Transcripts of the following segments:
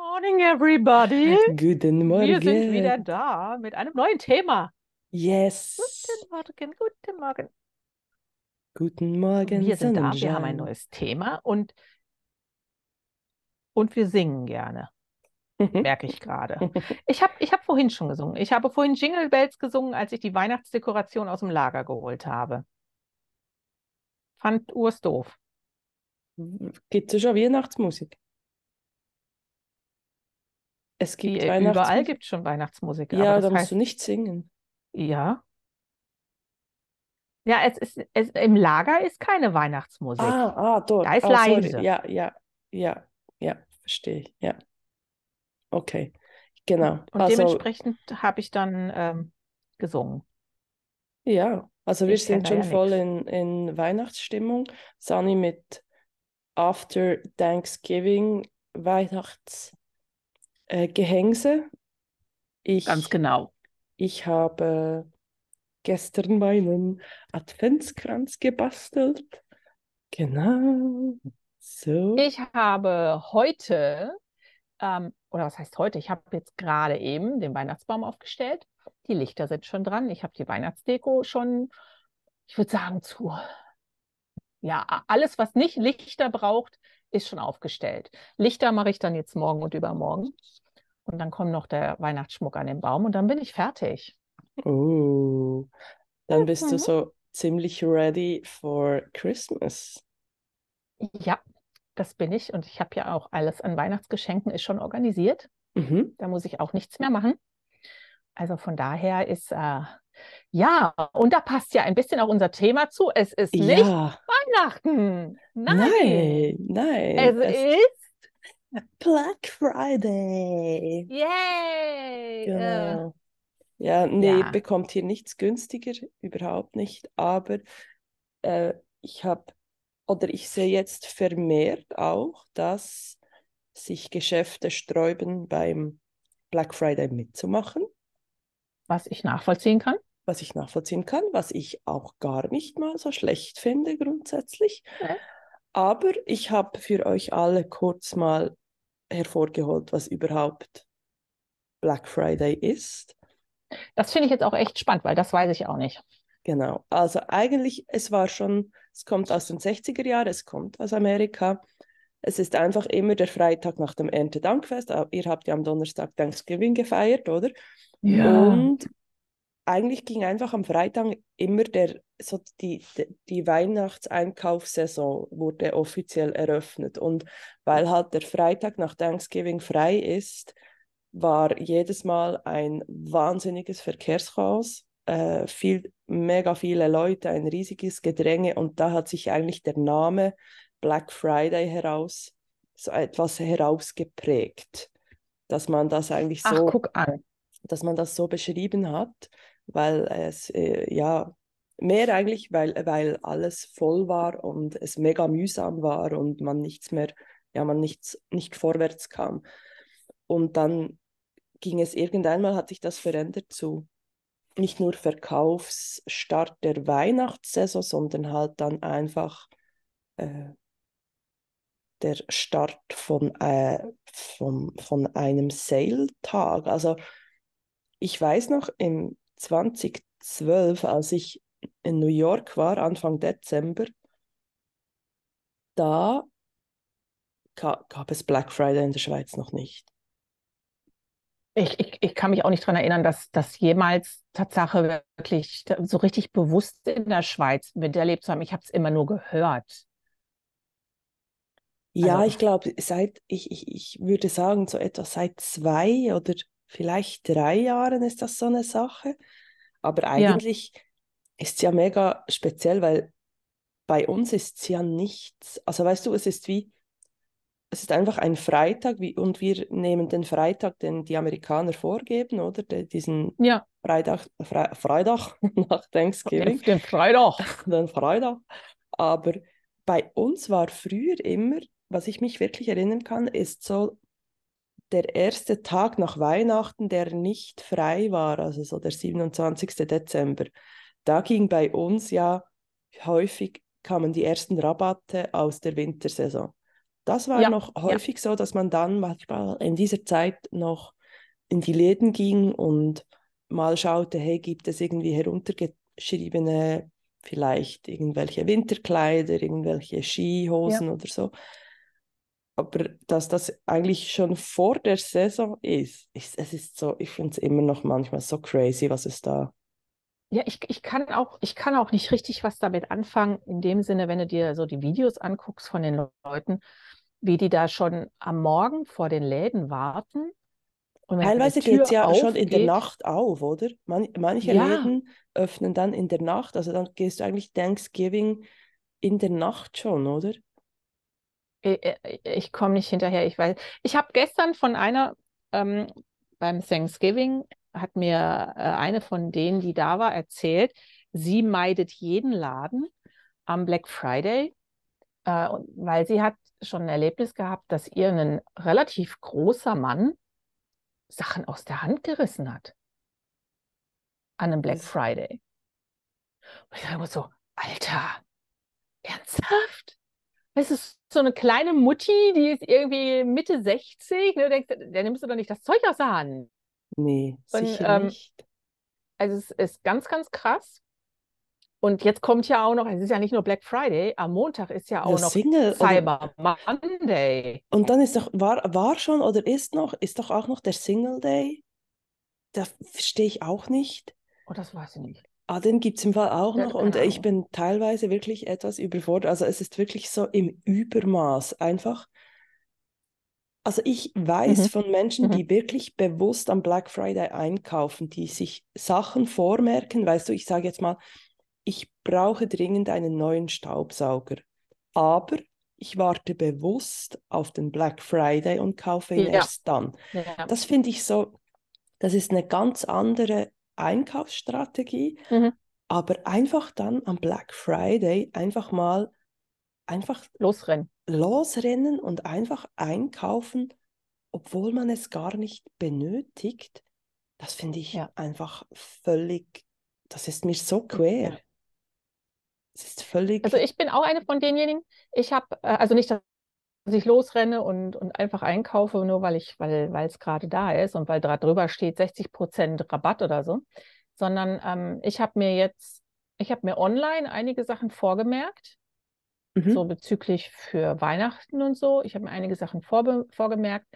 morning, everybody. Guten Morgen. Wir sind wieder da mit einem neuen Thema. Yes. Guten Morgen, guten Morgen. Guten Morgen, Wir sind da, wir haben ein neues Thema und, und wir singen gerne, merke ich gerade. Ich habe ich hab vorhin schon gesungen. Ich habe vorhin Jingle Bells gesungen, als ich die Weihnachtsdekoration aus dem Lager geholt habe. Fand Urs doof. Gibt es schon Weihnachtsmusik? Es Wie gibt überall gibt es schon Weihnachtsmusik, Ja, aber da musst heißt, du nicht singen. ja. Ja, es ist, es, im Lager ist keine Weihnachtsmusik. Ah, ah, dort. Da ist Ah, sorry. leise. Ja, ja, ja, ja, verstehe ich. Ja. Okay. Genau. Und Also, dementsprechend habe ich dann ähm, gesungen. ja, also wir Ich sind schon ja voll in, in Weihnachtsstimmung. Sani mit After Thanksgiving Weihnachtsgehängse. Äh, Gehängse. Ganz Ich genau. Ich habe gestern meinen Adventskranz gebastelt. Genau. So. Ich habe heute, ähm, oder was heißt heute? Ich habe jetzt gerade eben den Weihnachtsbaum aufgestellt. Die Lichter sind schon dran. Ich habe die Weihnachtsdeko schon, ich würde sagen, zu, ja, alles, was nicht Lichter braucht, ist schon aufgestellt. Lichter mache ich dann jetzt morgen und übermorgen. Und dann kommt noch der Weihnachtsschmuck an den Baum und dann bin ich fertig. Oh, dann bist du Mhm. so ziemlich ready for Christmas. Ja, das bin ich. Und ich habe ja auch alles an Weihnachtsgeschenken ist schon organisiert. Mhm. Da muss ich auch nichts mehr machen. Also von daher ist, äh, ja, und da passt ja ein bisschen auch unser Thema zu. Es ist nicht Ja, Weihnachten. Nein, nein, nein. es Es ist, Black Friday. yay, äh, Genau. Ja, nee, ja, bekommt hier nichts günstiger, überhaupt nicht. Aber äh, ich habe, oder ich sehe jetzt vermehrt auch, dass sich Geschäfte sträuben, beim Black Friday mitzumachen, was ich nachvollziehen kann. Was ich nachvollziehen kann, was ich auch gar nicht mal so schlecht finde grundsätzlich. Ja. Aber ich habe für euch alle kurz mal hervorgeholt, was überhaupt Black Friday ist. Das finde ich jetzt auch echt spannend, weil das weiß ich auch nicht. Genau, also eigentlich, es war schon, es kommt aus den 60er Jahren, es kommt aus Amerika. Es ist einfach immer der Freitag nach dem Erntedankfest. Ihr habt ja am Donnerstag Thanksgiving gefeiert, oder? Ja. Und eigentlich ging einfach am Freitag immer der, so die, die, Weihnachtseinkaufssaison wurde offiziell eröffnet. Und weil halt der Freitag nach Thanksgiving frei ist, war jedes Mal ein wahnsinniges Verkehrschaos, äh, viel, mega viele Leute, ein riesiges Gedränge und da hat sich eigentlich der Name Black Friday heraus, so etwas herausgeprägt, dass man das eigentlich Ach, so an. dass man das so beschrieben hat, weil es äh, ja mehr eigentlich, weil, weil alles voll war und es mega mühsam war und man nichts mehr, ja, man nichts, nicht vorwärts kam. Und dann ging es irgendwann mal, hat sich das verändert zu nicht nur Verkaufsstart der Weihnachtssaison, sondern halt dann einfach äh, der Start von, äh, von, von einem Sale-Tag. Also ich weiß noch, im 2012, als ich in New York war, Anfang Dezember, da ga, gab es Black Friday in der Schweiz noch nicht. Ich, ich, ich kann mich auch nicht daran erinnern, dass das jemals Tatsache wirklich so richtig bewusst in der Schweiz miterlebt zu haben. Ich habe es immer nur gehört. Ja, Also, ich glaube, seit, ich, ich, ich würde sagen, so etwa seit zwei oder vielleicht drei Jahren ist das so eine Sache. Aber ja, eigentlich ist es ja mega speziell, weil bei uns ist es ja nichts. Also weißt du, es ist wie, es ist einfach ein Freitag wie, und wir nehmen den Freitag, den die Amerikaner vorgeben, oder? De, diesen ja, Freitag, Fre Freitag nach Thanksgiving, den Freitag. den Freitag. Aber bei uns war früher immer, was ich mich wirklich erinnern kann, ist so der erste Tag nach Weihnachten, der nicht frei war, also so der 27. Dezember. Da ging bei uns ja häufig kamen die ersten Rabatte aus der Wintersaison. Das war Ja, noch ja, häufig so, dass man dann manchmal in dieser Zeit noch in die Läden ging und mal schaute, hey, gibt es irgendwie heruntergeschriebene, vielleicht irgendwelche Winterkleider, irgendwelche ja. Skihosen oder so. Aber dass das eigentlich schon vor der Saison ist, ist es ist so, ich finde es immer noch manchmal so crazy, was es da. Ja, ich, ich kann auch, ich kann auch nicht richtig was damit anfangen, in dem Sinne, wenn du dir so die Videos anguckst von den Leuten, wie die da schon am Morgen vor den Läden warten. Teilweise geht es ja schon in der aufgeht, Nacht auf, oder? Man, manche ja, Läden öffnen dann in der Nacht, also dann gehst du eigentlich Thanksgiving in der Nacht schon, oder? Ich, ich komme nicht hinterher. Ich weiß, ich habe gestern von einer ähm, beim Thanksgiving hat mir äh, eine von denen, die da war, erzählt, sie meidet jeden Laden am Black Friday, äh, weil sie hat schon ein Erlebnis gehabt, dass ihr ein relativ großer Mann Sachen aus der Hand gerissen hat an einem Black Friday. Und ich sage so, Alter, ernsthaft? Es ist so eine kleine Mutti, die ist irgendwie Mitte 60, ne? Du denkst, der nimmst du doch nicht das Zeug aus der Hand. nee, Und sicher ähm, nicht. also es ist ganz, ganz krass. Und jetzt kommt ja auch noch, es ist ja nicht nur Black Friday, am Montag ist ja auch noch Single oder Cyber Monday. und dann ist doch, war, war schon oder ist noch, ist doch auch noch der Single Day. Da verstehe ich auch nicht. Oh, das weiß ich nicht. Ah, den gibt es im Fall auch Ja, noch und keine ich bin teilweise wirklich etwas überfordert. Also es ist wirklich so im Übermaß einfach. Also ich weiß Mhm. von Menschen, Mhm. die wirklich bewusst am Black Friday einkaufen, die sich Sachen vormerken. Weißt du, ich sage jetzt mal, ich brauche dringend einen neuen Staubsauger, aber ich warte bewusst auf den Black Friday und kaufe ihn Ja, erst dann. ja. Das finde ich so, das ist eine ganz andere Einkaufsstrategie, Mhm. aber einfach dann am Black Friday einfach mal einfach Losrennen. losrennen und einfach einkaufen, obwohl man es gar nicht benötigt, das finde ich Ja, einfach völlig, das ist mir so ja. quer. Es ist Also völlig, ich bin auch eine von denjenigen. Ich habe, äh, also nicht, dass ich losrenne und, und einfach einkaufe, nur weil ich, weil, es gerade da ist und weil da drüber steht 60% Rabatt oder so, sondern ähm, ich habe mir jetzt, ich habe mir online einige Sachen vorgemerkt, so mhm, bezüglich für Weihnachten und so. Ich habe mir einige Sachen vorbe vorgemerkt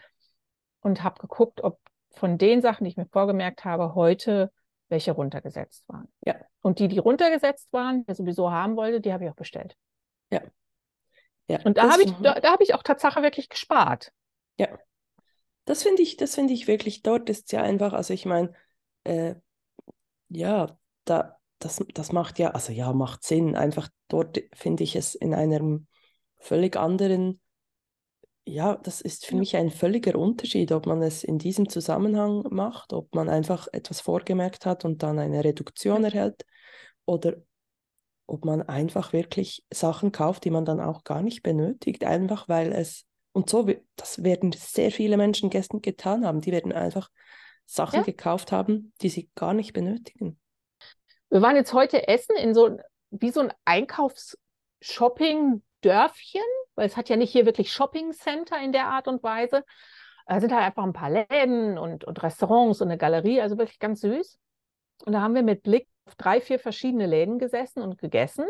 und habe geguckt, ob von den Sachen, die ich mir vorgemerkt habe, heute welche runtergesetzt waren. ja, Und die, die runtergesetzt waren, ich sowieso haben wollte, die habe ich auch bestellt. ja, ja, Und da habe ich, da, mhm, da habe ich auch Tatsache wirklich gespart. ja, das finde ich, das finde ich wirklich, dort ist es ja einfach, also ich meine, äh, ja, da, das, das macht ja, also ja, macht Sinn. Einfach dort finde ich es in einem völlig anderen, ja, das ist für Ja. mich ein völliger Unterschied, ob man es in diesem Zusammenhang macht, ob man einfach etwas vorgemerkt hat und dann eine Reduktion erhält oder ob man einfach wirklich Sachen kauft, die man dann auch gar nicht benötigt, einfach weil es, und so, das werden sehr viele Menschen gestern getan haben, die werden einfach Sachen Ja. gekauft haben, die sie gar nicht benötigen. Wir waren jetzt heute essen in so wie so ein Einkaufs-Shopping-Dörfchen, weil es hat ja nicht hier wirklich Shopping-Center in der Art und Weise. Da sind halt einfach ein paar Läden und, und Restaurants und eine Galerie, also wirklich ganz süß. Und da haben wir mit Blick drei, vier verschiedene Läden gesessen und gegessen.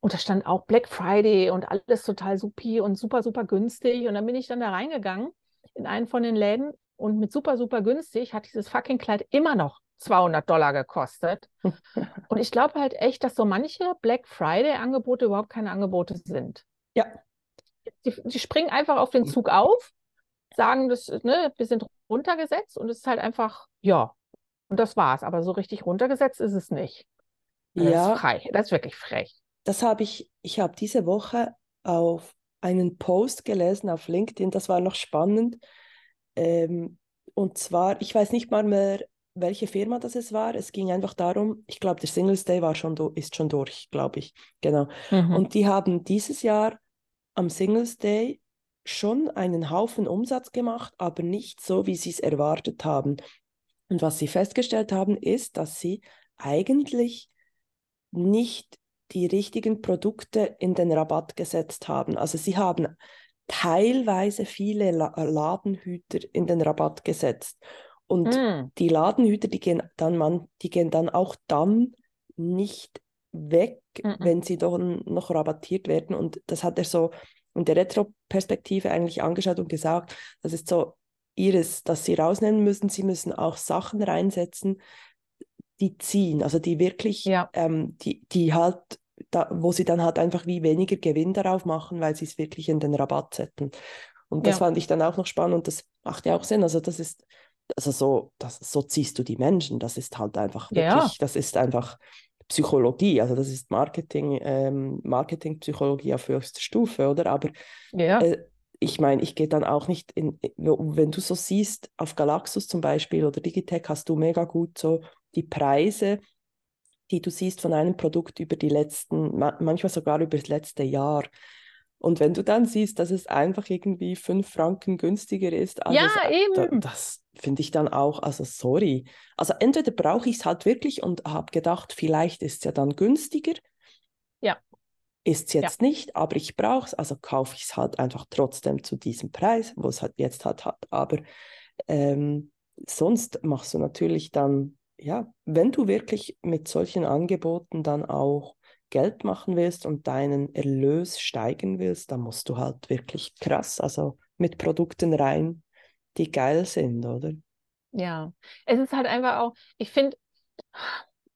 Und da stand auch Black Friday und alles total supi und super, super günstig. Und dann bin ich dann da reingegangen in einen von den Läden und mit super, super günstig hat dieses fucking Kleid immer noch 200 Dollar gekostet. Und ich glaube halt echt, dass so manche Black Friday-Angebote überhaupt keine Angebote sind. Ja, Die, die springen einfach auf den Zug auf, sagen, das, ne, wir sind runtergesetzt und es ist halt einfach, ja, und das war's. Aber so richtig runtergesetzt ist es nicht. Das ist ja, frei. Das ist wirklich frech. das habe ich, ich habe diese Woche auf einen Post gelesen auf LinkedIn, das war noch spannend. Ähm, und zwar, ich weiß nicht mal mehr, welche Firma das es war. Es ging einfach darum, ich glaube, der Singles Day war schon ist schon durch, glaube ich. Genau. Mhm. Und die haben dieses Jahr am Singles Day schon einen Haufen Umsatz gemacht, aber nicht so, wie sie es erwartet haben. Und was sie festgestellt haben, ist, dass sie eigentlich nicht die richtigen Produkte in den Rabatt gesetzt haben. Also sie haben teilweise viele La Ladenhüter in den Rabatt gesetzt. Und mm. die Ladenhüter, die gehen dann man, die gehen dann auch dann nicht weg, mm -mm. wenn sie doch noch rabattiert werden. Und das hat er so in der Retro-Perspektive eigentlich angeschaut und gesagt, das ist so ihres, dass sie rausnehmen müssen. Sie müssen auch Sachen reinsetzen, die ziehen, also die wirklich, ja. ähm, die, die halt, da, wo sie dann halt einfach wie weniger Gewinn darauf machen, weil sie es wirklich in den Rabatt setzen. Und das ja. fand ich dann auch noch spannend und das macht ja auch Sinn. Also das ist, also so, das, so ziehst du die Menschen. Das ist halt einfach wirklich, ja. das ist einfach Psychologie, also das ist Marketing, ähm, Marketingpsychologie auf höchster Stufe, oder? Aber ja. äh, ich meine, ich gehe dann auch nicht in, wenn du so siehst, auf Galaxus zum Beispiel oder Digitech hast du mega gut so die Preise, die du siehst von einem Produkt über die letzten, manchmal sogar über das letzte Jahr. Und wenn du dann siehst, dass es einfach irgendwie fünf Franken günstiger ist, ja, das, eben. das finde ich dann auch, also sorry. Also entweder brauche ich es halt wirklich und habe gedacht, vielleicht ist es ja dann günstiger. Ja. Ist es jetzt ja. nicht, aber ich brauche es, also kaufe ich es halt einfach trotzdem zu diesem Preis, wo es halt jetzt halt hat. Aber ähm, sonst machst du natürlich dann, ja, wenn du wirklich mit solchen Angeboten dann auch Geld machen willst und deinen Erlös steigen willst, dann musst du halt wirklich krass, also mit Produkten rein, die geil sind, oder? Ja, es ist halt einfach auch, ich finde,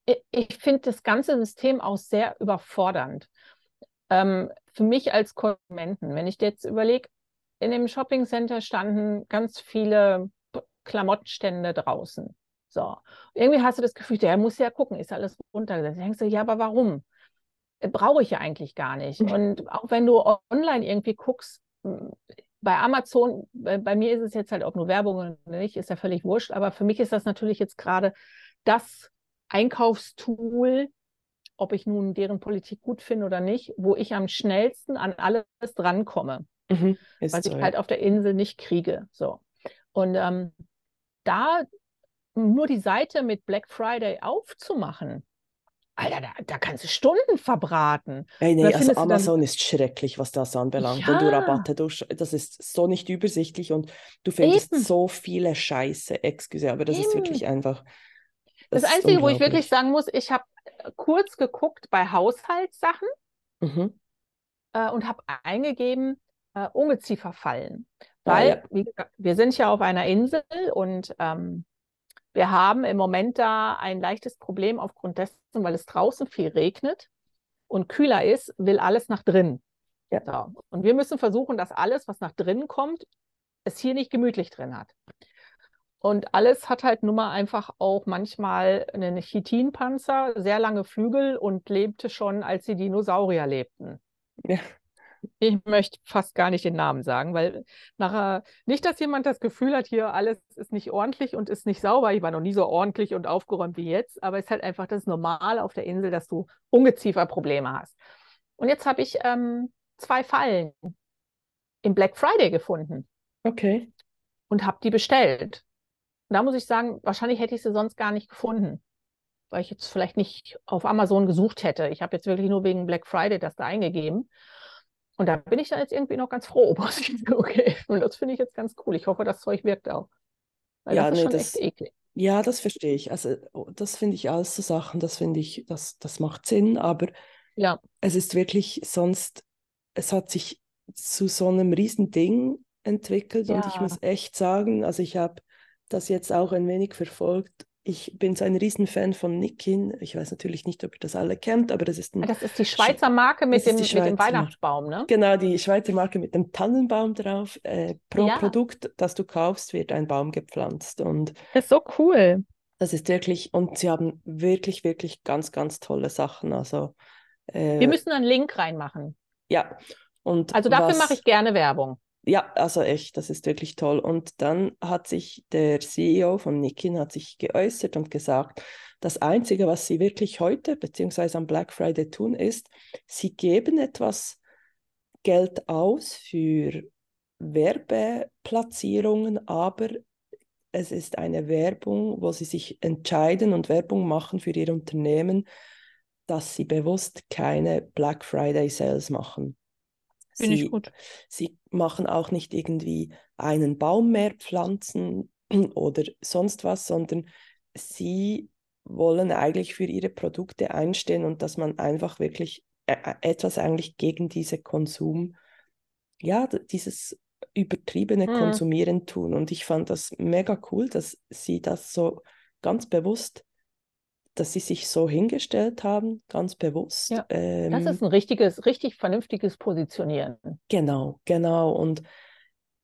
ich, ich finde das ganze System auch sehr überfordernd. Ähm, für mich als Konsumenten, wenn ich jetzt überlege, in dem Shoppingcenter standen ganz viele Klamottenstände draußen. So, irgendwie hast du das Gefühl, der muss ja gucken, ist alles runtergesetzt. Da denkst du, ja, aber warum? Äh, brauche ich ja eigentlich gar nicht. Und auch wenn du online irgendwie guckst, bei Amazon, bei mir ist es jetzt halt, ob nur Werbung oder nicht, ist ja völlig wurscht, aber für mich ist das natürlich jetzt gerade das Einkaufstool, ob ich nun deren Politik gut finde oder nicht, wo ich am schnellsten an alles drankomme, mhm, was so, ich halt auf der Insel nicht kriege. So. Und ähm, da nur die Seite mit Black Friday aufzumachen, Alter, da, da, kannst du Stunden verbraten. Hey, nee, also Amazon ist schrecklich, was das anbelangt. Ja. Wenn du Rabatte durch, das ist so nicht übersichtlich und du findest Eben. so viele Scheiße, excuse, aber das Eben. ist wirklich einfach. Das, das Einzige, wo ich wirklich sagen muss, ich habe kurz geguckt bei Haushaltssachen mhm. äh, und habe eingegeben, äh, Ungezieferfallen. Ah, Weil, ah, ja. wie gesagt, wir sind ja auf einer Insel und ähm, wir haben im Moment da ein leichtes Problem aufgrund dessen, weil es draußen viel regnet und kühler ist, will alles nach drinnen. Ja. So. Und wir müssen versuchen, dass alles, was nach drinnen kommt, es hier nicht gemütlich drin hat. Und alles hat halt nun mal einfach auch manchmal einen Chitinpanzer, sehr lange Flügel und lebte schon, als die Dinosaurier lebten. Ja. Ich möchte fast gar nicht den Namen sagen, weil nachher nicht, dass jemand das Gefühl hat, hier alles ist nicht ordentlich und ist nicht sauber. Ich war noch nie so ordentlich und aufgeräumt wie jetzt, aber es ist halt einfach das Normale auf der Insel, dass du Ungezieferprobleme hast. Und jetzt habe ich ähm, zwei Fallen im Black Friday gefunden. Okay. Und habe die bestellt. Da muss ich sagen, wahrscheinlich hätte ich sie sonst gar nicht gefunden, weil ich jetzt vielleicht nicht auf Amazon gesucht hätte. Ich habe jetzt wirklich nur wegen Black Friday das da eingegeben. Und da bin ich dann jetzt irgendwie noch ganz froh, muss ich. Und das finde ich jetzt ganz cool. Ich hoffe, das Zeug wirkt auch. Weil ja, das ist nee, schon das, echt eklig. Ja, das verstehe ich. Also, oh, das finde ich alles so Sachen, das finde ich, das, das macht Sinn, aber ja. es ist wirklich sonst, es hat sich zu so einem riesen Ding entwickelt ja. und ich muss echt sagen, also ich habe das jetzt auch ein wenig verfolgt ich bin so ein Riesenfan von Nikin. Ich weiß natürlich nicht, ob ihr das alle kennt, aber das ist ein. Das ist die Schweizer Marke mit, dem, mit dem Weihnachtsbaum, ne? Genau, die Schweizer Marke mit dem Tannenbaum drauf. Äh, pro ja. Produkt, das du kaufst, wird ein Baum gepflanzt. Und das ist so cool. Das ist wirklich, und sie haben wirklich, wirklich ganz, ganz tolle Sachen. Also, äh, Wir müssen einen Link reinmachen. Ja. Und also dafür mache ich gerne Werbung ja, also echt, das ist wirklich toll. Und dann hat sich der CEO von Nikin hat sich geäußert und gesagt, das Einzige, was sie wirklich heute beziehungsweise am Black Friday tun, ist, sie geben etwas Geld aus für Werbeplatzierungen, aber es ist eine Werbung, wo sie sich entscheiden und Werbung machen für ihr Unternehmen, dass sie bewusst keine Black Friday Sales machen. Finde ich Sie, gut. sie machen auch nicht irgendwie einen Baum mehr pflanzen oder sonst was, sondern sie wollen eigentlich für ihre Produkte einstehen und dass man einfach wirklich äh, äh, etwas eigentlich gegen diese Konsum, ja, dieses übertriebene Mhm. Konsumieren tun. Und ich fand das mega cool, dass sie das so ganz bewusst, dass sie sich so hingestellt haben, ganz bewusst. Ja, Das Ähm, ist ein richtiges, richtig vernünftiges Positionieren. Genau, genau. Und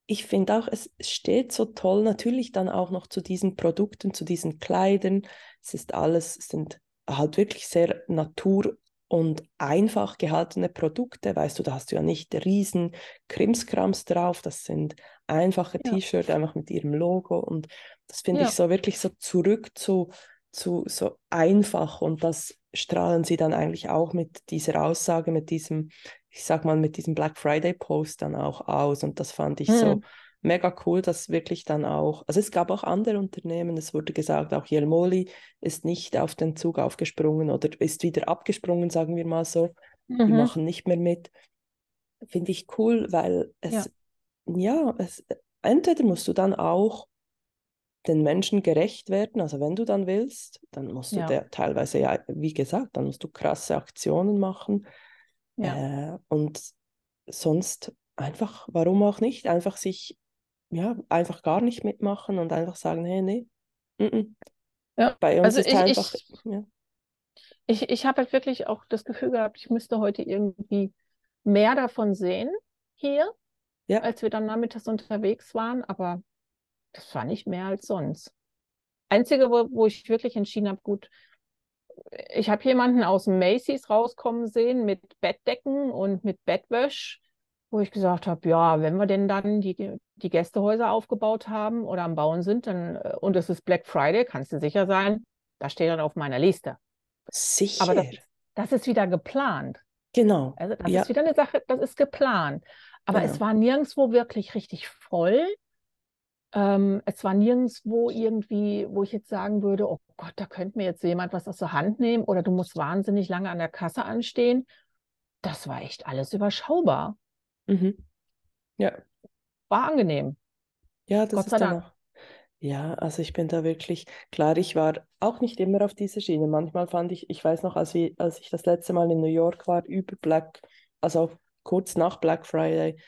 ich finde auch, es steht so toll natürlich dann auch noch zu diesen Produkten, zu diesen Kleidern. Es ist alles, es sind halt wirklich sehr natur- und einfach gehaltene Produkte. Weißt du, da hast du ja nicht riesen Krimskrams drauf. Das sind einfache Ja. T-Shirts, einfach mit ihrem Logo. Und das finde ich Ja. so wirklich so zurück zu, zu so einfach. Und das strahlen sie dann eigentlich auch mit dieser Aussage, mit diesem ich sag mal, mit diesem Black Friday Post dann auch aus. Und das fand ich so Hm. mega cool, dass wirklich dann auch, also es gab auch andere Unternehmen, es wurde gesagt, auch Jelmoli ist nicht auf den Zug aufgesprungen oder ist wieder abgesprungen, sagen wir mal so. Die Mhm. machen nicht mehr mit. Finde ich cool, weil Ja. es, ja, es, entweder musst du dann auch den Menschen gerecht werden, also wenn du dann willst, dann musst du Ja. der teilweise, ja, wie gesagt, dann musst du krasse Aktionen machen. Ja. Äh, und sonst einfach, warum auch nicht, einfach sich, ja, einfach gar nicht mitmachen und einfach sagen, hey, nee, mm -mm. Ja, Bei uns also ist ich, einfach, ich, ja, ich, ich habe halt wirklich auch das Gefühl gehabt, ich müsste heute irgendwie mehr davon sehen hier, ja, als wir dann nachmittags unterwegs waren, aber das war nicht mehr als sonst. Einzige, wo, wo ich wirklich entschieden habe, gut, ich habe jemanden aus Macy's rauskommen sehen mit Bettdecken und mit Bettwäsch, wo ich gesagt habe, ja, wenn wir denn dann die, die Gästehäuser aufgebaut haben oder am Bauen sind, dann, äh, und es ist Black Friday, kannst du sicher sein, da steht dann auf meiner Liste. Aber sicher, das, das ist wieder geplant. genau, Also das ja, ist wieder eine Sache, das ist geplant. Aber es genau, war nirgendwo wirklich richtig voll. Ähm, es war nirgendwo irgendwie, wo ich jetzt sagen würde, oh Gott, da könnte mir jetzt jemand was aus der Hand nehmen oder du musst wahnsinnig lange an der Kasse anstehen. Das war echt alles überschaubar. mhm. Ja, War angenehm. ja, das Gott ist sei Dank. auch, ja, also ich bin da wirklich, klar, ich war auch nicht immer auf dieser Schiene. Manchmal fand ich, ich weiß noch, als, wir, als ich das letzte Mal in New York war, über Black, also kurz nach Black Friday,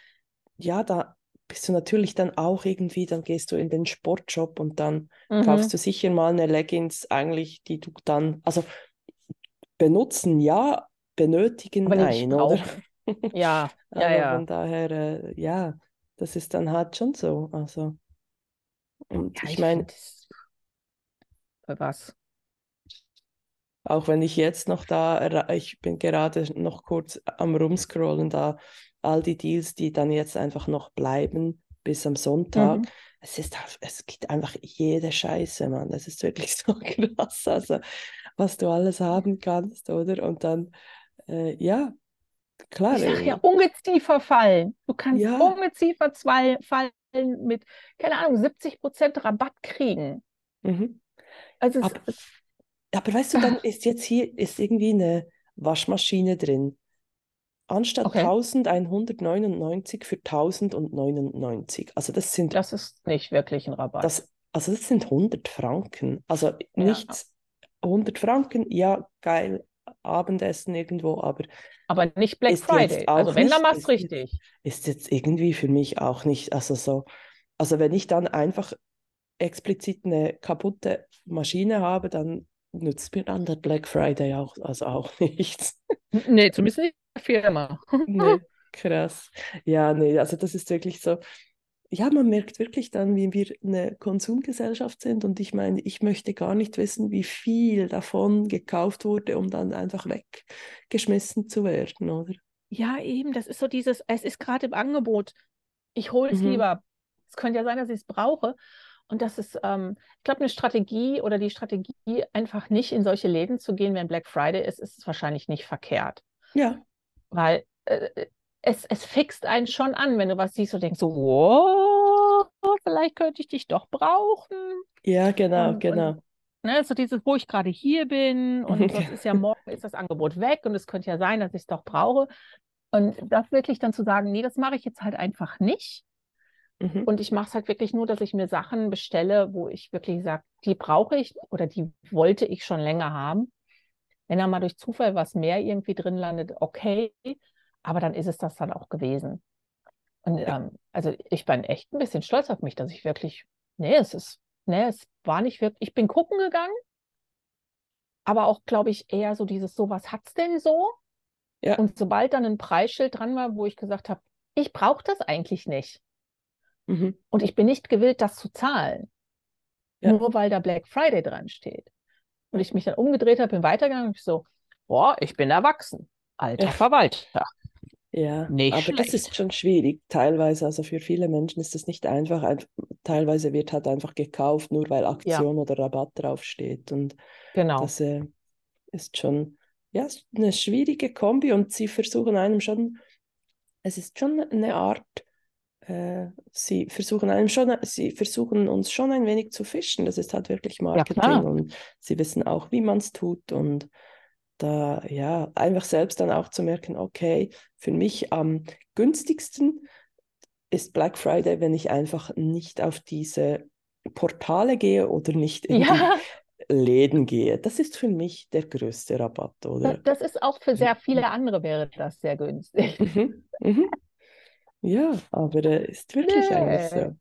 ja, da bist du natürlich dann auch irgendwie, dann gehst du in den Sportshop und dann kaufst Mhm. du sicher mal eine Leggings eigentlich, die du dann, also benutzen ja, benötigen Aber nicht nein, oder? Ja, ja, ja. von daher, äh, ja, das ist dann halt schon so. Also, und Ja, ich ich meine. Für was? Auch wenn ich jetzt noch da, ich bin gerade noch kurz am Rumscrollen, da all die Deals, die dann jetzt einfach noch bleiben bis am Sonntag. Mhm. Es ist, es gibt einfach jede Scheiße, Mann. Das ist wirklich so krass, also was du alles haben kannst, oder? Und dann, äh, ja, klar, Ich sage ja, Ungeziefer fallen. Du kannst ja, Ungeziefer zwei- fallen mit, keine Ahnung, 70% Rabatt kriegen. mhm. Also es, Aber, aber weißt du, dann ist jetzt hier ist irgendwie eine Waschmaschine drin. Anstatt okay, 1199 für 1099. Also das sind das ist nicht wirklich ein Rabatt. das, also das sind 100 Franken. Also Ja, nichts 100 Franken, ja, geil, Abendessen irgendwo, aber aber nicht Black Friday. Also wenn, dann nicht, mach's ist jetzt, richtig. ist jetzt irgendwie für mich auch nicht, also so, also wenn ich dann einfach explizit eine kaputte Maschine habe, dann nützt mir dann der Black Friday auch, also auch nichts. Nee, zumindest nicht der Firma. Nee, krass. Ja, nee, also das ist wirklich so. Ja, man merkt wirklich dann, wie wir eine Konsumgesellschaft sind. Und ich meine, ich möchte gar nicht wissen, wie viel davon gekauft wurde, um dann einfach weggeschmissen zu werden, oder? Ja, eben, das ist so dieses, es ist gerade im Angebot. Ich hole es Mhm. lieber. Es könnte ja sein, dass ich es brauche. Und das ist, ähm, ich glaube, eine Strategie oder die Strategie, einfach nicht in solche Läden zu gehen, wenn Black Friday ist, ist wahrscheinlich nicht verkehrt. Ja, Weil äh, es, es fixt einen schon an, wenn du was siehst und denkst so, wow, vielleicht könnte ich dich doch brauchen. ja, genau, Und, genau. und ne, so dieses, wo ich gerade hier bin und sonst ist ja morgen ist das Angebot weg und es könnte ja sein, dass ich es doch brauche. Und das wirklich dann zu sagen, nee, das mache ich jetzt halt einfach nicht. Mhm. Und ich mache es halt wirklich nur, dass ich mir Sachen bestelle, wo ich wirklich sage, die brauche ich oder die wollte ich schon länger haben. Wenn da mal durch Zufall was mehr irgendwie drin landet, okay, aber dann ist es das dann auch gewesen. Und ähm, also ich bin echt ein bisschen stolz auf mich, dass ich wirklich, nee, es ist, nee, es war nicht wirklich, ich bin gucken gegangen, aber auch, glaube ich, eher so dieses, so, was hat's denn so? Ja. Und sobald dann ein Preisschild dran war, wo ich gesagt habe, ich brauche das eigentlich nicht. Mhm. Und ich bin nicht gewillt, das zu zahlen. Ja. Nur weil da Black Friday dran steht. Und ich mich dann umgedreht habe, bin weitergegangen und ich so, boah, ich bin erwachsen. Alter Ja. Verwalter. Ja, Nicht aber das schlecht. ist schon schwierig. Teilweise, also für viele Menschen ist das nicht einfach. Ein, teilweise wird halt einfach gekauft, nur weil Aktion oder Rabatt draufsteht. Und Genau. das äh, ist schon, ja, ist eine schwierige Kombi und sie versuchen einem schon, es ist schon eine Art, äh, sie versuchen einem schon, sie versuchen uns schon ein wenig zu fischen. Das ist halt wirklich Marketing klar. und sie wissen auch, wie man es tut und da, ja, einfach selbst dann auch zu merken, okay, für mich am günstigsten ist Black Friday, wenn ich einfach nicht auf diese Portale gehe oder nicht in Ja, die Läden gehe. Das ist für mich der größte Rabatt, oder? das ist auch für sehr viele andere wäre das sehr günstig. Mhm, mhm. Ja, aber äh, ist wirklich eigentlich Nee. so.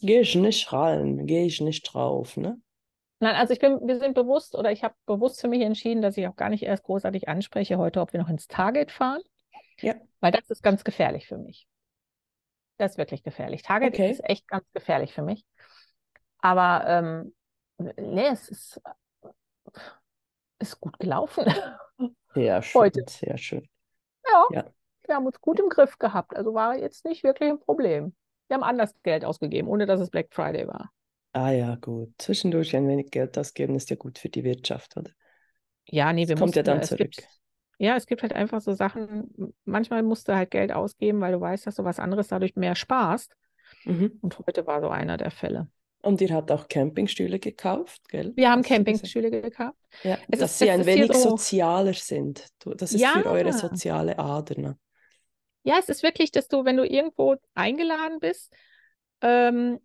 Gehe ich nicht rein, gehe ich nicht drauf, ne? Nein, also ich bin, wir sind bewusst oder ich habe bewusst für mich entschieden, dass ich auch gar nicht erst großartig anspreche heute, ob wir noch ins Target fahren, Ja, weil das ist ganz gefährlich für mich. Das ist wirklich gefährlich. Target Okay. ist echt ganz gefährlich für mich. Aber ähm, nee, es ist, ist gut gelaufen. sehr schön, Heute. sehr schön. Ja, Ja. Wir haben uns gut im Griff gehabt. Also war jetzt nicht wirklich ein Problem. Wir haben anders Geld ausgegeben, ohne dass es Black Friday war. Ah ja, gut. Zwischendurch ein wenig Geld ausgeben ist ja gut für die Wirtschaft, oder? Ja, nee, Das wir kommt ja dann zurück. gibt, ja, es gibt halt einfach so Sachen, manchmal musst du halt Geld ausgeben, weil du weißt, dass du was anderes dadurch mehr sparst. Mhm. Und heute war so einer der Fälle. Und ihr habt auch Campingstühle gekauft, gell? Wir haben? Campingstühle gekauft. Ja, Es dass ist- sie ein wenig so- sozialer sind. Das ist für eure Ja. soziale Ader, ne? Ja, es ist wirklich, dass du, wenn du irgendwo eingeladen bist, ähm,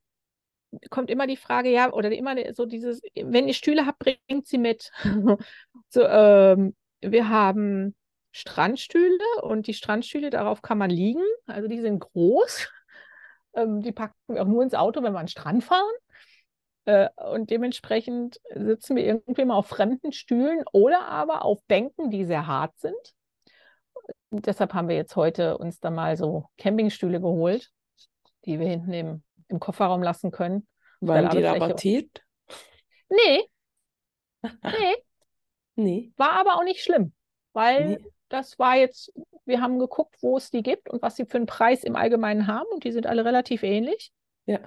kommt immer die Frage, ja, oder immer so dieses, wenn ihr Stühle habt, bringt sie mit. So, ähm, wir haben Strandstühle und die Strandstühle, darauf kann man liegen. Also die sind groß. Ähm, die packen wir auch nur ins Auto, wenn wir an den Strand fahren. Äh, und dementsprechend sitzen wir irgendwie mal auf fremden Stühlen oder aber auf Bänken, die sehr hart sind. Und deshalb haben wir jetzt heute uns da mal so Campingstühle geholt, die wir hinten im, im Kofferraum lassen können. Waren die rabattiert? Nee, nee, Nee. war aber auch nicht schlimm, weil Nee. das war jetzt, wir haben geguckt, wo es die gibt und was sie für einen Preis im Allgemeinen haben und die sind alle relativ ähnlich. Ja.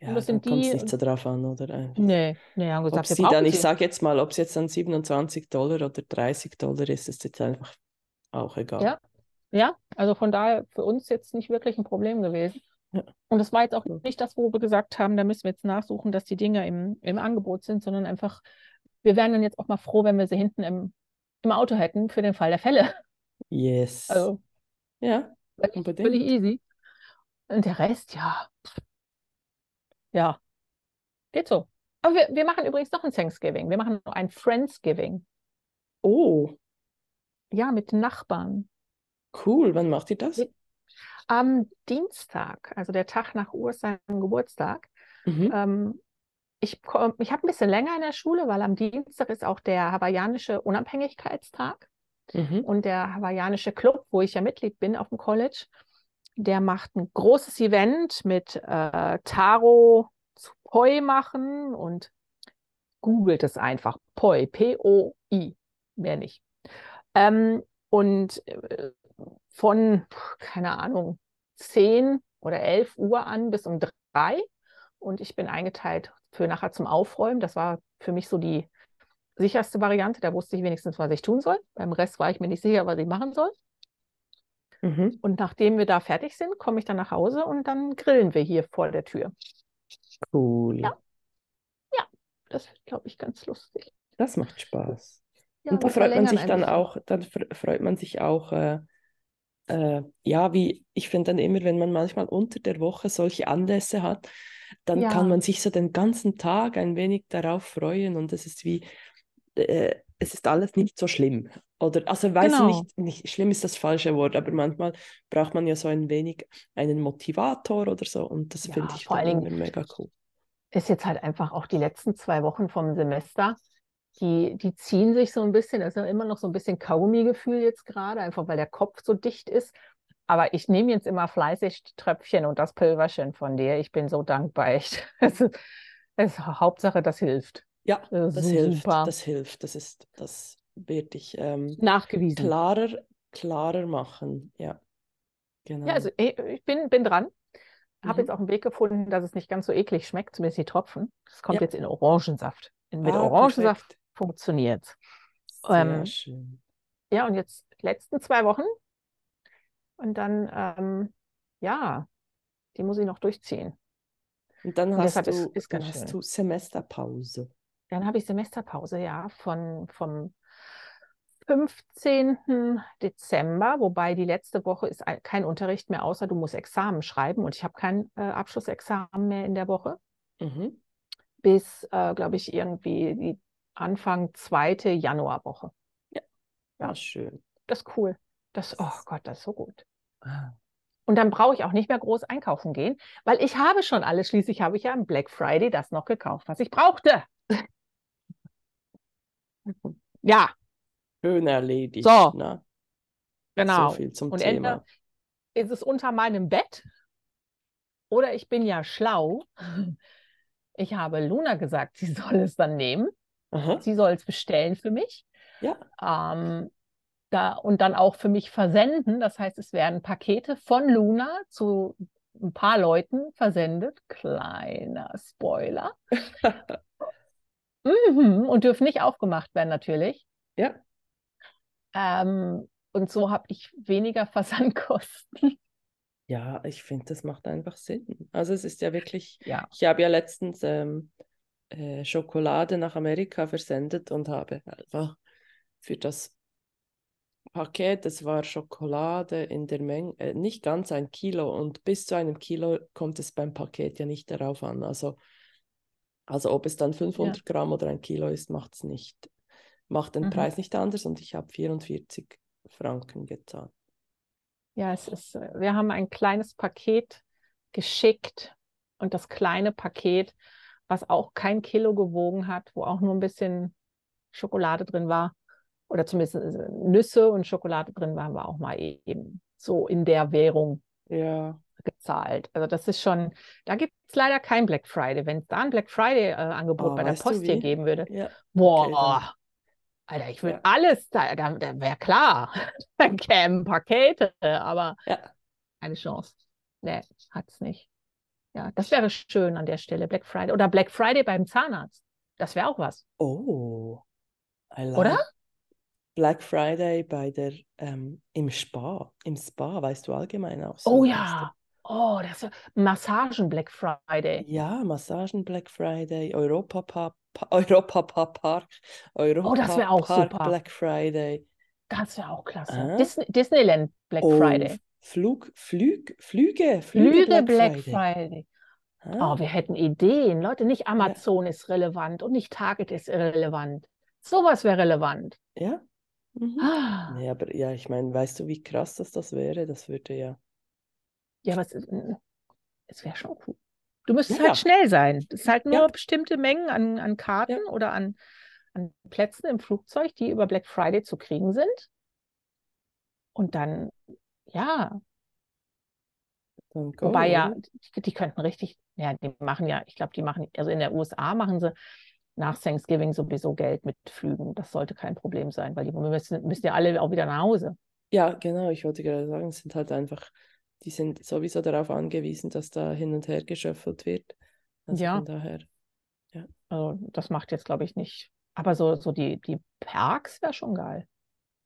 Ja, das dann sind kommt es nicht so drauf an, oder? Nee, nee, haben Ob gesagt, wir sie dann, ich sage jetzt mal, ob es jetzt dann 27 Dollar oder 30 Dollar ist, ist jetzt einfach auch egal. Ja. Ja, also von daher für uns jetzt nicht wirklich ein Problem gewesen. Ja. Und das war jetzt auch nicht das, wo wir gesagt haben, da müssen wir jetzt nachsuchen, dass die Dinge im, im Angebot sind, sondern einfach, wir wären dann jetzt auch mal froh, wenn wir sie hinten im, im Auto hätten für den Fall der Fälle. Yes. Also ja, völlig, unbedingt. völlig easy. Und der Rest, ja. Ja, geht so. Aber wir, wir machen übrigens noch ein Thanksgiving. Wir machen noch ein Friendsgiving. Oh, Ja, mit den Nachbarn. cool. Wann macht ihr das? Am Dienstag, also der Tag nach Urs seinem Geburtstag. Mhm. Ähm, ich ich habe ein bisschen länger in der Schule, weil am Dienstag ist auch der hawaiianische Unabhängigkeitstag. Mhm. Und der hawaiianische Club, wo ich ja Mitglied bin auf dem College, der macht ein großes Event mit äh, Taro zu Poi machen und googelt es einfach. Poi, P-O-I, mehr nicht. Ähm, und äh, von, keine Ahnung, 10 oder 11 Uhr an bis um 3. Und ich bin eingeteilt für nachher zum Aufräumen. Das war für mich so die sicherste Variante. Da wusste ich wenigstens, was ich tun soll. Beim Rest war ich mir nicht sicher, was ich machen soll. Mhm. Und nachdem wir da fertig sind, komme ich dann nach Hause und dann grillen wir hier vor der Tür. Cool. Ja. Das wird, glaube ich, ganz lustig. Das macht Spaß. Ja, Und da freut man sich dann auch, dann fr- freut man sich auch, äh, äh, ja, wie ich finde dann immer, wenn man manchmal unter der Woche solche Anlässe hat, dann Ja. kann man sich so den ganzen Tag ein wenig darauf freuen und es ist wie, äh, es ist alles nicht so schlimm. Oder, also weiß Genau. nicht, nicht, schlimm ist das falsche Wort, aber manchmal braucht man ja so ein wenig einen Motivator oder so und das finde Ja, ich vor allen Dingen mega cool. ist jetzt halt einfach auch die letzten zwei Wochen vom Semester, die, die ziehen sich so ein bisschen, es ist immer noch so ein bisschen Kaugummi-Gefühl jetzt gerade, einfach weil der Kopf so dicht ist. Aber ich nehme jetzt immer fleißig die Tröpfchen und das Pülverchen von dir. Ich bin so dankbar, echt. Es ist, es ist Hauptsache, das hilft. Ja, Das das hilft, super. das hilft, das ist, das wird dich ähm, Nachgewiesen. klarer, klarer machen. Ja, genau. Ja, also ich, ich bin, bin dran. Habe Mhm. jetzt auch einen Weg gefunden, dass es nicht ganz so eklig schmeckt, zumindest die Tropfen. Es kommt Ja. jetzt in Orangensaft. In- Mit Ah, Orangensaft. Funktioniert Sehr Ähm, schön. Ja, und jetzt die letzten zwei Wochen. Und dann, ähm, ja, die muss ich noch durchziehen. Und dann Und hast deshalb ist, du, ist dann hast du Semesterpause. Dann habe ich Semesterpause, ja, von, vom 15. Dezember, wobei die letzte Woche ist ein- kein Unterricht mehr, außer du musst Examen schreiben und ich habe kein äh, Abschlussexamen mehr in der Woche. Mhm. bis, äh, glaube ich, irgendwie die Anfang zweite Januarwoche. Ja, Ja. schön. Das ist cool. Das, oh Gott, das ist so gut. Ah. Und dann brauche ich auch nicht mehr groß einkaufen gehen, weil ich habe schon alles. Schließlich habe ich ja am Black Friday das noch gekauft, was ich brauchte. Ja, Schön erledigt. So, na? genau. So viel zum Und Thema. entweder ist es unter meinem Bett oder ich bin ja schlau. Ich habe Luna gesagt, sie soll es dann nehmen. Aha. Sie soll es bestellen für mich. Ja, ähm, da, und dann auch für mich versenden. Das heißt, es werden Pakete von Luna zu ein paar Leuten versendet. Kleiner Spoiler. Mhm. Und dürfen nicht aufgemacht werden, natürlich. ja. Ähm, und so habe ich weniger Versandkosten. Ja, ich finde, das macht einfach Sinn. Also es ist ja wirklich, Ja, ich habe ja letztens ähm, äh, Schokolade nach Amerika versendet und habe einfach für das Paket, das war Schokolade in der Menge, äh, nicht ganz ein Kilo und bis zu einem Kilo kommt es beim Paket ja nicht darauf an. Also, also ob es dann 500 Gramm oder ein Kilo ist, macht es nicht, macht den Mhm. Preis nicht anders und ich habe 44 Franken gezahlt. ja, es ist, äh, wir haben ein kleines Paket geschickt und das kleine Paket, was auch kein Kilo gewogen hat, wo auch nur ein bisschen Schokolade drin war, oder zumindest äh, Nüsse und Schokolade drin waren, war auch mal eben so in der Währung Ja, gezahlt. Also das ist schon, da gibt es leider kein Black Friday. Wenn es da ein Black Friday-Angebot Ah, bei der Post hier geben würde, ja, boah, dann- Alter, ich würde Ja. alles, da, da, da wäre klar, dann kämen Pakete, aber ja. keine Chance. Nee, hat es nicht. Ja, das wäre schön an der Stelle, Black Friday. Oder Black Friday beim Zahnarzt. Das wäre auch was. Oh, I Oder? like Black Friday bei der, ähm, im Spa, im Spa, weißt du allgemein auch so. Oh ja. Oh, das Massagen Black? Friday. Ja, Massagen Black Friday, Europa Park, Europa Park, Europa Oh, das auch Park super. Black Friday. Das wäre auch klasse. Ah. Disney, Disneyland Black Oh, Friday. Flug, Flug, Flüge, Flüge Flüge Black, Black Friday. Friday. Ah, Oh, wir hätten Ideen. Leute, nicht Amazon ist relevant und nicht Target ist relevant. Sowas wäre relevant. ja. Mhm. Ah. Nee, aber ja, ich meine, weißt du, wie krass das, das wäre? Das würde ja. Ja, aber es, ist- es wäre schon cool. Du müsstest Ja, halt ja. schnell sein. Es ist halt nur Ja. bestimmte Mengen an, an Karten oder an, an Plätzen im Flugzeug, die über Black Friday zu kriegen sind. Und dann, ja, Dann go, wobei ja, die, die könnten richtig, ja, die machen ja, ich glaube, die machen, also in der USA machen sie nach Thanksgiving sowieso Geld mit Flügen. Das sollte kein Problem sein, weil die müssen, müssen ja alle auch wieder nach Hause. Ja, genau, ich wollte gerade sagen, es sind halt einfach, die sind sowieso darauf angewiesen, dass da hin und her geschöffelt wird. Also Ja. von daher, Also das macht jetzt, glaube ich, nicht. Aber so, so die, die Parks wäre schon geil.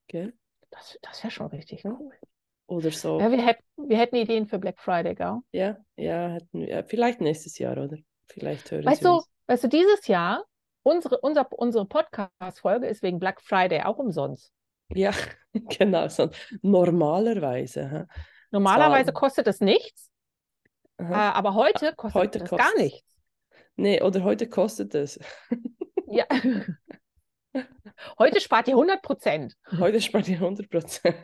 gell? Das, das wäre schon richtig Ja. cool. Oder so, Ja, wir, hätten, wir hätten Ideen für Black Friday, gell? ja, ja, hätten wir, vielleicht nächstes Jahr, oder? Vielleicht hören Weißt Sie du, uns. weißt du, dieses Jahr, unsere, unser, unsere Podcast-Folge ist wegen Black Friday auch umsonst. Ja, genau, so normalerweise. hä? Normalerweise Zahlen. kostet es nichts, äh, aber heute kostet Heute es kostet's. gar nichts. Nee, oder heute kostet es. Ja. Heute spart ihr 100 Prozent. Heute spart ihr 100 Prozent.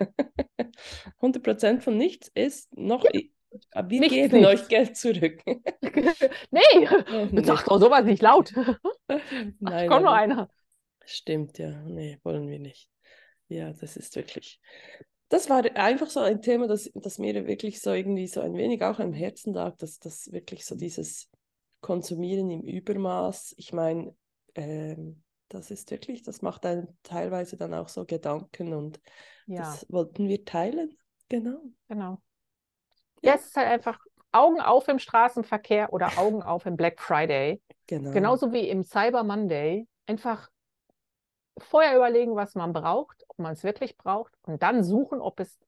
100 Prozent von nichts ist noch. i- Wir Nichts, geben nichts. euch Geld zurück. Nee, Nee. sag doch sowas nicht laut. Nein, Kommt noch einer. Stimmt, ja. Nee, wollen wir nicht. Ja, das ist wirklich. Das war einfach so ein Thema, das, das mir wirklich so irgendwie so ein wenig auch am Herzen lag, dass das wirklich so dieses Konsumieren im Übermaß, ich meine, ähm, das ist wirklich, das macht einem teilweise dann auch so Gedanken und Ja, das wollten wir teilen. Genau. genau. Ja. Ja, es ist halt einfach Augen auf im Straßenverkehr oder Augen auf im Black Friday. Genau. Genauso wie im Cyber Monday. Einfach vorher überlegen, was man braucht, ob man es wirklich braucht und dann suchen, ob es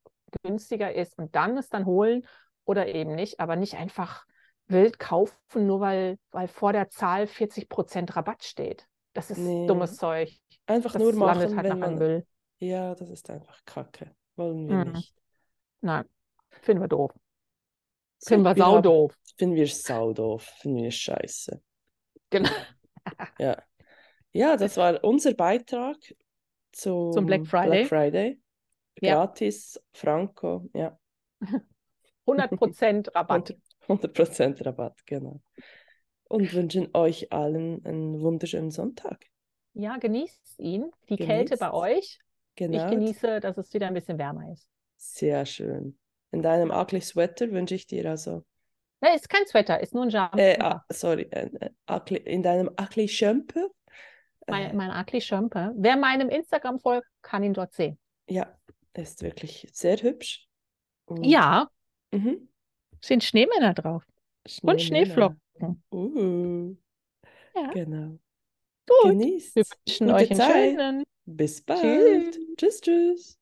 günstiger ist und dann es dann holen oder eben nicht, aber nicht einfach wild kaufen, nur weil, weil vor der Zahl 40% Rabatt steht. Das ist Nee. dummes Zeug. Einfach Das nur machen, halt wenn man. Müll. Ja, das ist einfach Kacke. Wollen wir Mhm. nicht. Nein, finden wir doof. So, Finden wir saudoof. Finden wir saudoof. Finden wir scheiße. Genau. Ja. Ja, das war unser Beitrag zum, Black Friday. Black Friday. Ja. Gratis, Franco, ja. 100% Rabatt. 100% Rabatt, genau. Und wünschen euch allen einen wunderschönen Sonntag. Ja, genießt ihn. Die Genießt. Kälte bei euch. Genau. Ich genieße, dass es wieder ein bisschen wärmer ist. Sehr schön. In deinem ugly Sweater wünsche ich dir also, Ne, ist kein Sweater, ist nur ein Jumper. äh, ah, sorry, äh, äh, ugly, in deinem ugly Schömpe. mein, mein Akli Schömpe. Wer meinem Instagram folgt, kann ihn dort sehen. Ja, er ist wirklich sehr hübsch. Und, Ja, Mhm. sind Schneemänner drauf. Und Schneemänner. Schneeflocken. Uh, Ja. genau. Gut. Genießt. Wir wünschen euch einen Zeit. schönen. Bis bald. Tschüss, tschüss.